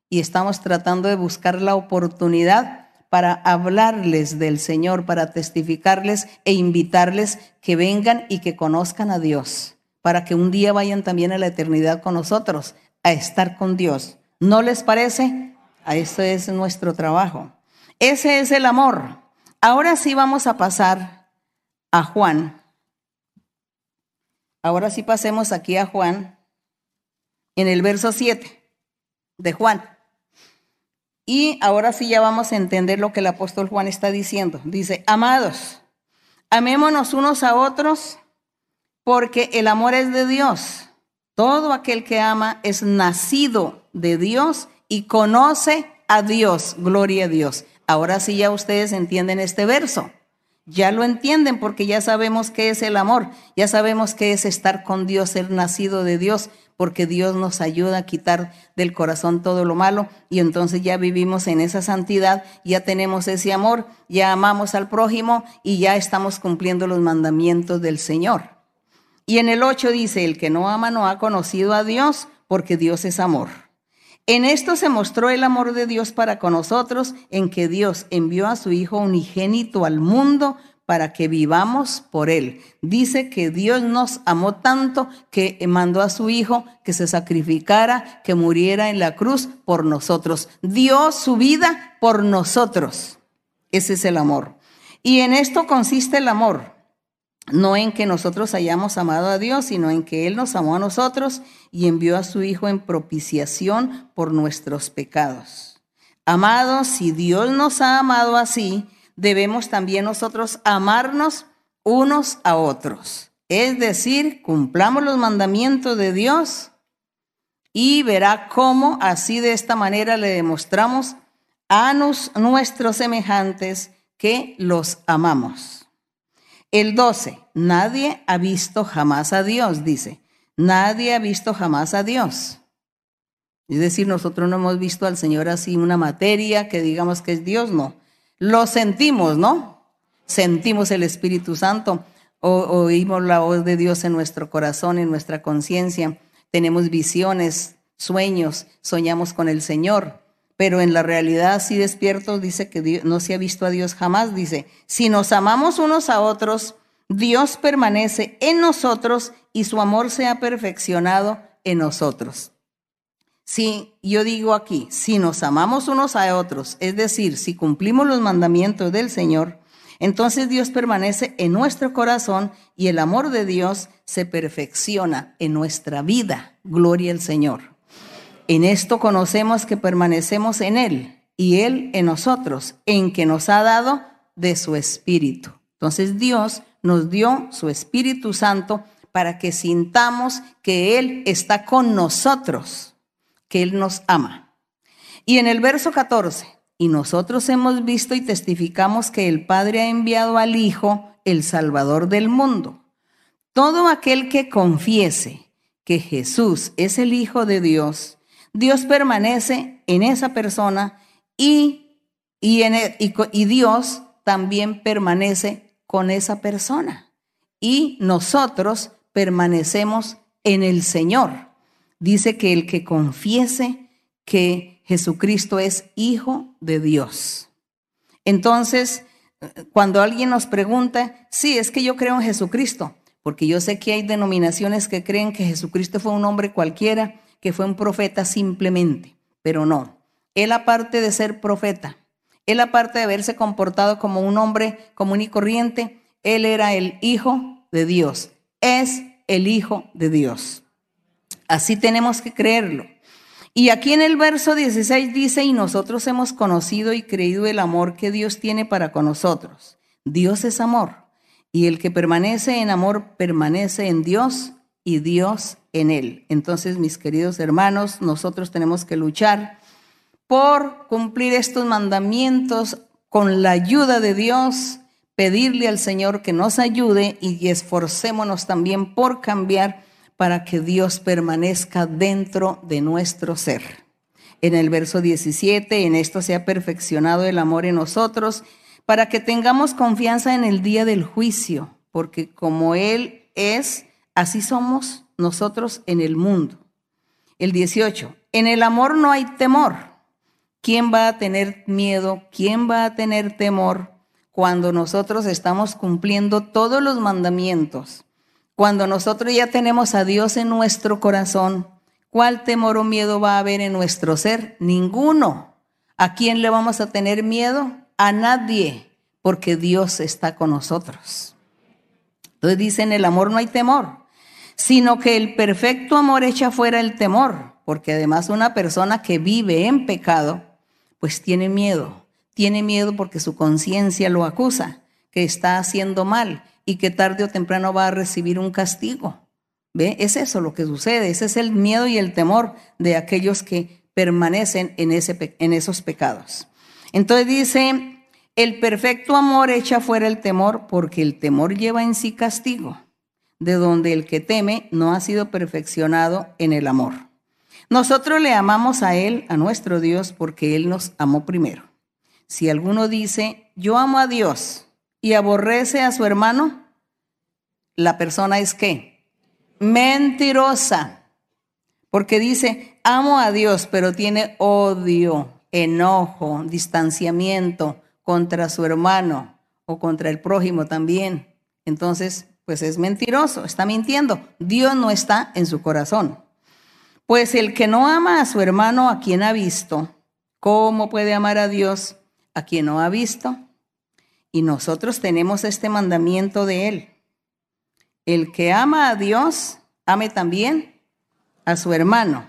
y estamos tratando de buscar la oportunidad para hablarles del Señor, para testificarles e invitarles que vengan y que conozcan a Dios, para que un día vayan también a la eternidad con nosotros, a estar con Dios. ¿No les parece? A eso es nuestro trabajo. Ese es el amor. Ahora sí vamos a pasar a Juan. Ahora sí pasemos aquí a Juan en el verso 7 de Juan. Y ahora sí ya vamos a entender lo que el apóstol Juan está diciendo. Dice, amados, amémonos unos a otros porque el amor es de Dios. Todo aquel que ama es nacido de Dios y conoce a Dios. Gloria a Dios. Ahora sí ya ustedes entienden este verso. Ya lo entienden porque ya sabemos qué es el amor, ya sabemos qué es estar con Dios, ser nacido de Dios, porque Dios nos ayuda a quitar del corazón todo lo malo y entonces ya vivimos en esa santidad, ya tenemos ese amor, ya amamos al prójimo y ya estamos cumpliendo los mandamientos del Señor. Y en el 8 dice, el que no ama no ha conocido a Dios porque Dios es amor. En esto se mostró el amor de Dios para con nosotros, en que Dios envió a su Hijo unigénito al mundo para que vivamos por Él. Dice que Dios nos amó tanto que mandó a su Hijo que se sacrificara, que muriera en la cruz por nosotros. Dio su vida por nosotros. Ese es el amor. Y en esto consiste el amor. no en que nosotros hayamos amado a Dios, sino en que Él nos amó a nosotros y envió a su Hijo en propiciación por nuestros pecados. Amados, si Dios nos ha amado así, debemos también nosotros amarnos unos a otros. Es decir, cumplamos los mandamientos de Dios y verá cómo así de esta manera le demostramos a nuestros semejantes que los amamos. El 12, nadie ha visto jamás a Dios, dice. Nadie ha visto jamás a Dios. Es decir, nosotros no hemos visto al Señor así una materia que digamos que es Dios, no. Lo sentimos, ¿no? Sentimos el Espíritu Santo, o, oímos la voz de Dios en nuestro corazón, en nuestra conciencia, tenemos visiones, sueños, soñamos con el Señor pero en la realidad así despiertos dice que no se ha visto a Dios jamás. Dice, si nos amamos unos a otros, Dios permanece en nosotros y su amor se ha perfeccionado en nosotros. Si yo digo aquí, si nos amamos unos a otros, es decir, si cumplimos los mandamientos del Señor, entonces Dios permanece en nuestro corazón y el amor de Dios se perfecciona en nuestra vida. Gloria al Señor. En esto conocemos que permanecemos en Él y Él en nosotros, en que nos ha dado de su Espíritu. Entonces Dios nos dio su Espíritu Santo para que sintamos que Él está con nosotros, que Él nos ama. Y en el verso 14, y nosotros hemos visto y testificamos que el Padre ha enviado al Hijo, el Salvador del mundo. Todo aquel que confiese que Jesús es el Hijo de Dios, Dios permanece en esa persona y, y, e, y Dios también permanece con esa persona. Y nosotros permanecemos en el Señor. Dice que el que confiese que Jesucristo es Hijo de Dios. Entonces, cuando alguien nos pregunta, sí, es que yo creo en Jesucristo, porque yo sé que hay denominaciones que creen que Jesucristo fue un hombre cualquiera que fue un profeta simplemente, pero no. Él aparte de ser profeta, él aparte de haberse comportado como un hombre común y corriente, él era el Hijo de Dios, es el Hijo de Dios. Así tenemos que creerlo. Y aquí en el verso 16 dice, y nosotros hemos conocido y creído el amor que Dios tiene para con nosotros. Dios es amor, y el que permanece en amor permanece en Dios y Dios en él. Entonces, mis queridos hermanos, nosotros tenemos que luchar por cumplir estos mandamientos con la ayuda de Dios, pedirle al Señor que nos ayude y esforcémonos también por cambiar para que Dios permanezca dentro de nuestro ser. En el verso 17, en esto se ha perfeccionado el amor en nosotros, para que tengamos confianza en el día del juicio, porque como Él es, Así somos nosotros en el mundo. El 18. En el amor no hay temor. ¿Quién va a tener miedo? ¿Quién va a tener temor cuando nosotros estamos cumpliendo todos los mandamientos? Cuando nosotros ya tenemos a Dios en nuestro corazón, ¿cuál temor o miedo va a haber en nuestro ser? Ninguno. ¿A quién le vamos a tener miedo? A nadie, porque Dios está con nosotros. Entonces dicen, el amor no hay temor sino que el perfecto amor echa fuera el temor, porque además una persona que vive en pecado, pues tiene miedo, tiene miedo porque su conciencia lo acusa, que está haciendo mal y que tarde o temprano va a recibir un castigo. ¿Ve? Es eso lo que sucede, ese es el miedo y el temor de aquellos que permanecen en, ese, en esos pecados. Entonces dice, el perfecto amor echa fuera el temor porque el temor lleva en sí castigo de donde el que teme no ha sido perfeccionado en el amor. Nosotros le amamos a Él, a nuestro Dios, porque Él nos amó primero. Si alguno dice, yo amo a Dios y aborrece a su hermano, la persona es qué? Mentirosa. Porque dice, amo a Dios, pero tiene odio, enojo, distanciamiento contra su hermano o contra el prójimo también. Entonces, pues es mentiroso, está mintiendo. Dios no está en su corazón. Pues el que no ama a su hermano a quien ha visto, ¿cómo puede amar a Dios a quien no ha visto? Y nosotros tenemos este mandamiento de Él, El que ama a Dios, ame también a su hermano.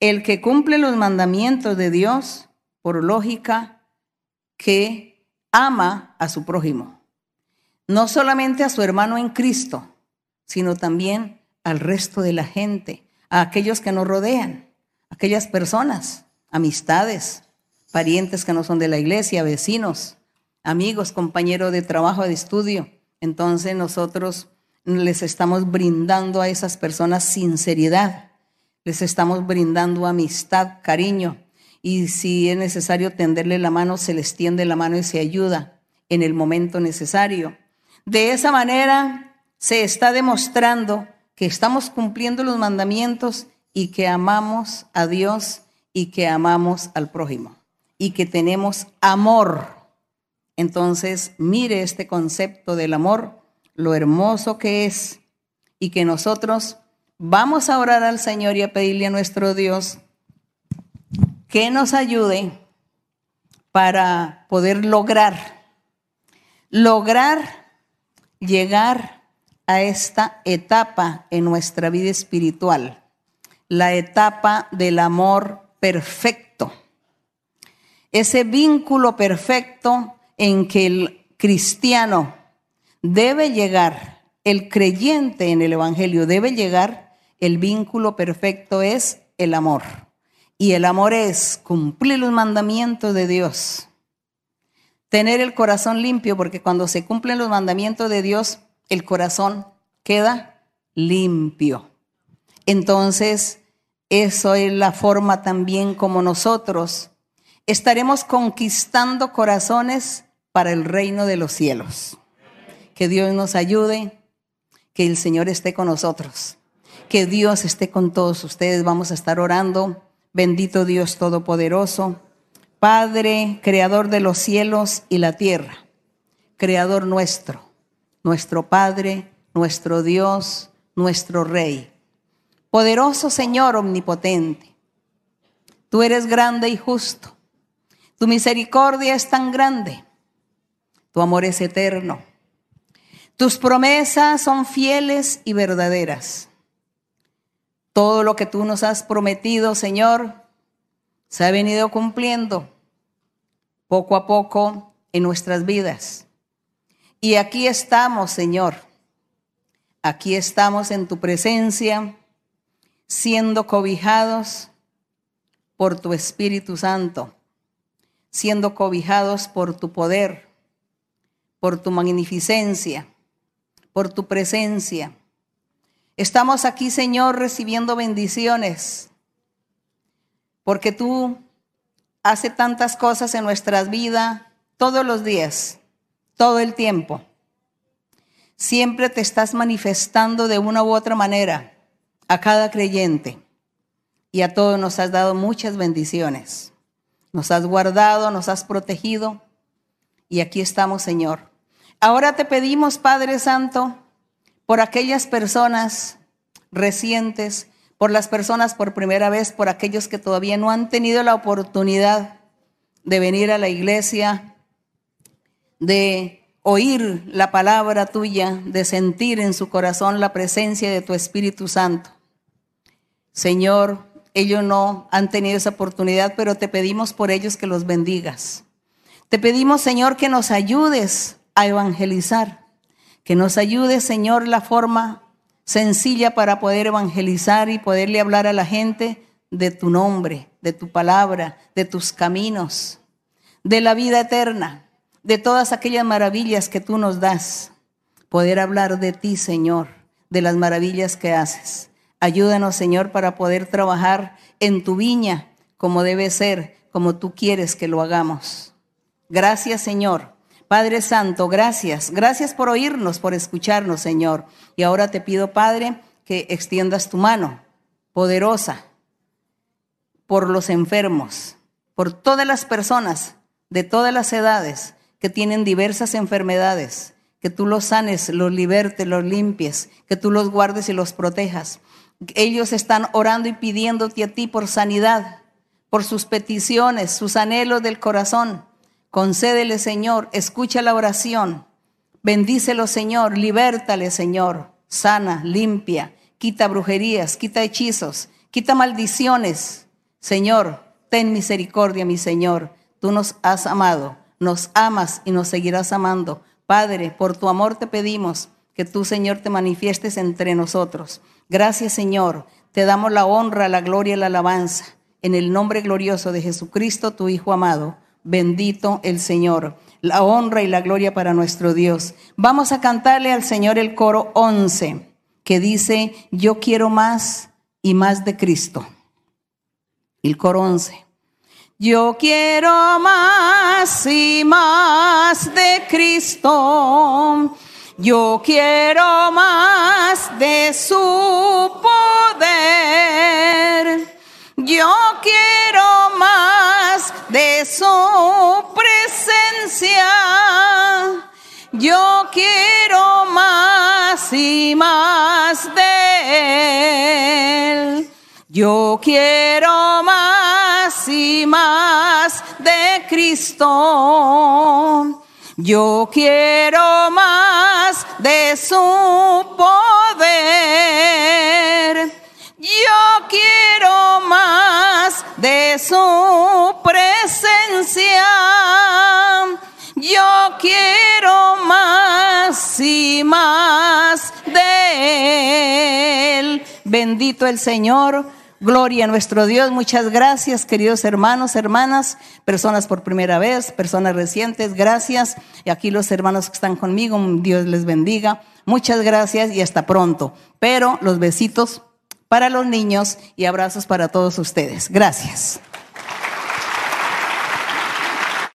El que cumple los mandamientos de Dios, por lógica, que ama a su prójimo. No solamente a su hermano en Cristo, sino también al resto de la gente, a aquellos que nos rodean, aquellas personas, amistades, parientes que no son de la iglesia, vecinos, amigos, compañeros de trabajo, de estudio. Entonces nosotros les estamos brindando a esas personas sinceridad, les estamos brindando amistad, cariño, y si es necesario tenderle la mano, se les tiende la mano y se ayuda en el momento necesario. De esa manera se está demostrando que estamos cumpliendo los mandamientos y que amamos a Dios y que amamos al prójimo y que tenemos amor. Entonces, mire este concepto del amor lo hermoso que es y que nosotros vamos a orar al Señor y a pedirle a nuestro Dios que nos ayude para poder lograr, lograr llegar a esta etapa en nuestra vida espiritual, la etapa del amor perfecto, ese vínculo perfecto en que el cristiano debe llegar, el creyente en el Evangelio debe llegar, el vínculo perfecto es el amor. Y el amor es cumplir los mandamientos de Dios. Tener el corazón limpio, porque cuando se cumplen los mandamientos de Dios, el corazón queda limpio. Entonces, eso es la forma también como nosotros estaremos conquistando corazones para el reino de los cielos. Que Dios nos ayude, que el Señor esté con nosotros, que Dios esté con todos ustedes. Vamos a estar orando. Bendito Dios Todopoderoso, Padre, Creador de los cielos y la tierra, Creador nuestro, nuestro Padre, nuestro Dios, nuestro Rey. Poderoso Señor omnipotente, tú eres grande y justo. Tu misericordia es tan grande. Tu amor es eterno. Tus promesas son fieles y verdaderas. Todo lo que tú nos has prometido, Señor, se ha venido cumpliendo poco a poco en nuestras vidas. Y aquí estamos, Señor. Aquí estamos en tu presencia, siendo cobijados por tu Espíritu Santo, siendo cobijados por tu poder, por tu magnificencia por tu presencia. Estamos aquí, Señor, recibiendo bendiciones, porque tú haces tantas cosas en nuestras vidas todos los días, todo el tiempo. Siempre te estás manifestando de una u otra manera a cada creyente y a todos nos has dado muchas bendiciones. Nos has guardado, nos has protegido y aquí estamos, Señor Ahora te pedimos, Padre Santo, por aquellas personas recientes, por las personas por primera vez, por aquellos que todavía no han tenido la oportunidad de venir a la iglesia, de oír la palabra tuya, de sentir en su corazón la presencia de tu Espíritu Santo. Señor, ellos no han tenido esa oportunidad, pero te pedimos por ellos que los bendigas. Te pedimos, Señor, que nos ayudes a evangelizar. Que nos ayude, Señor, la forma sencilla para poder evangelizar y poderle hablar a la gente de tu nombre, de tu palabra, de tus caminos, de la vida eterna, de todas aquellas maravillas que tú nos das. Poder hablar de ti, Señor, de las maravillas que haces. Ayúdanos, Señor, para poder trabajar en tu viña como debe ser, como tú quieres que lo hagamos. Gracias, Señor Padre Santo, gracias. Gracias por oírnos, por escucharnos, Señor. Y ahora te pido, Padre, que extiendas tu mano poderosa por los enfermos, por todas las personas de todas las edades que tienen diversas enfermedades, que tú los sanes, los libertes, los limpies, que tú los guardes y los protejas. Ellos están orando y pidiéndote a ti por sanidad, por sus peticiones, sus anhelos del corazón. Concédele, Señor, escucha la oración. Bendícelo, Señor, libértale, Señor. sana, limpia, quita brujerías, quita hechizos, quita maldiciones. Señor, ten misericordia, mi Señor. Tú nos has amado, nos amas y nos seguirás amando. Padre, por tu amor te pedimos que tú, Señor, te manifiestes entre nosotros. Gracias, Señor. Te damos la honra, la gloria y la alabanza. En el nombre glorioso de Jesucristo, tu Hijo amado. Bendito el Señor. La honra y la gloria para nuestro Dios. Vamos a cantarle al Señor el coro 11, que dice, yo quiero más y más de Cristo. El coro 11. Yo quiero más y más de Cristo. Yo quiero más de su poder. Yo quiero más de su presencia. Yo quiero más y más de él. Yo quiero más y más de Cristo. Yo quiero más de su poder. Más de su presencia. Yo quiero más y más de él. Bendito el Señor. Gloria a nuestro Dios. Muchas gracias, queridos hermanos, hermanas, personas por primera vez, personas recientes. Gracias. Y aquí los hermanos que están conmigo, Dios les bendiga. Muchas gracias y hasta pronto. Pero los besitos para los niños y abrazos para todos ustedes. Gracias.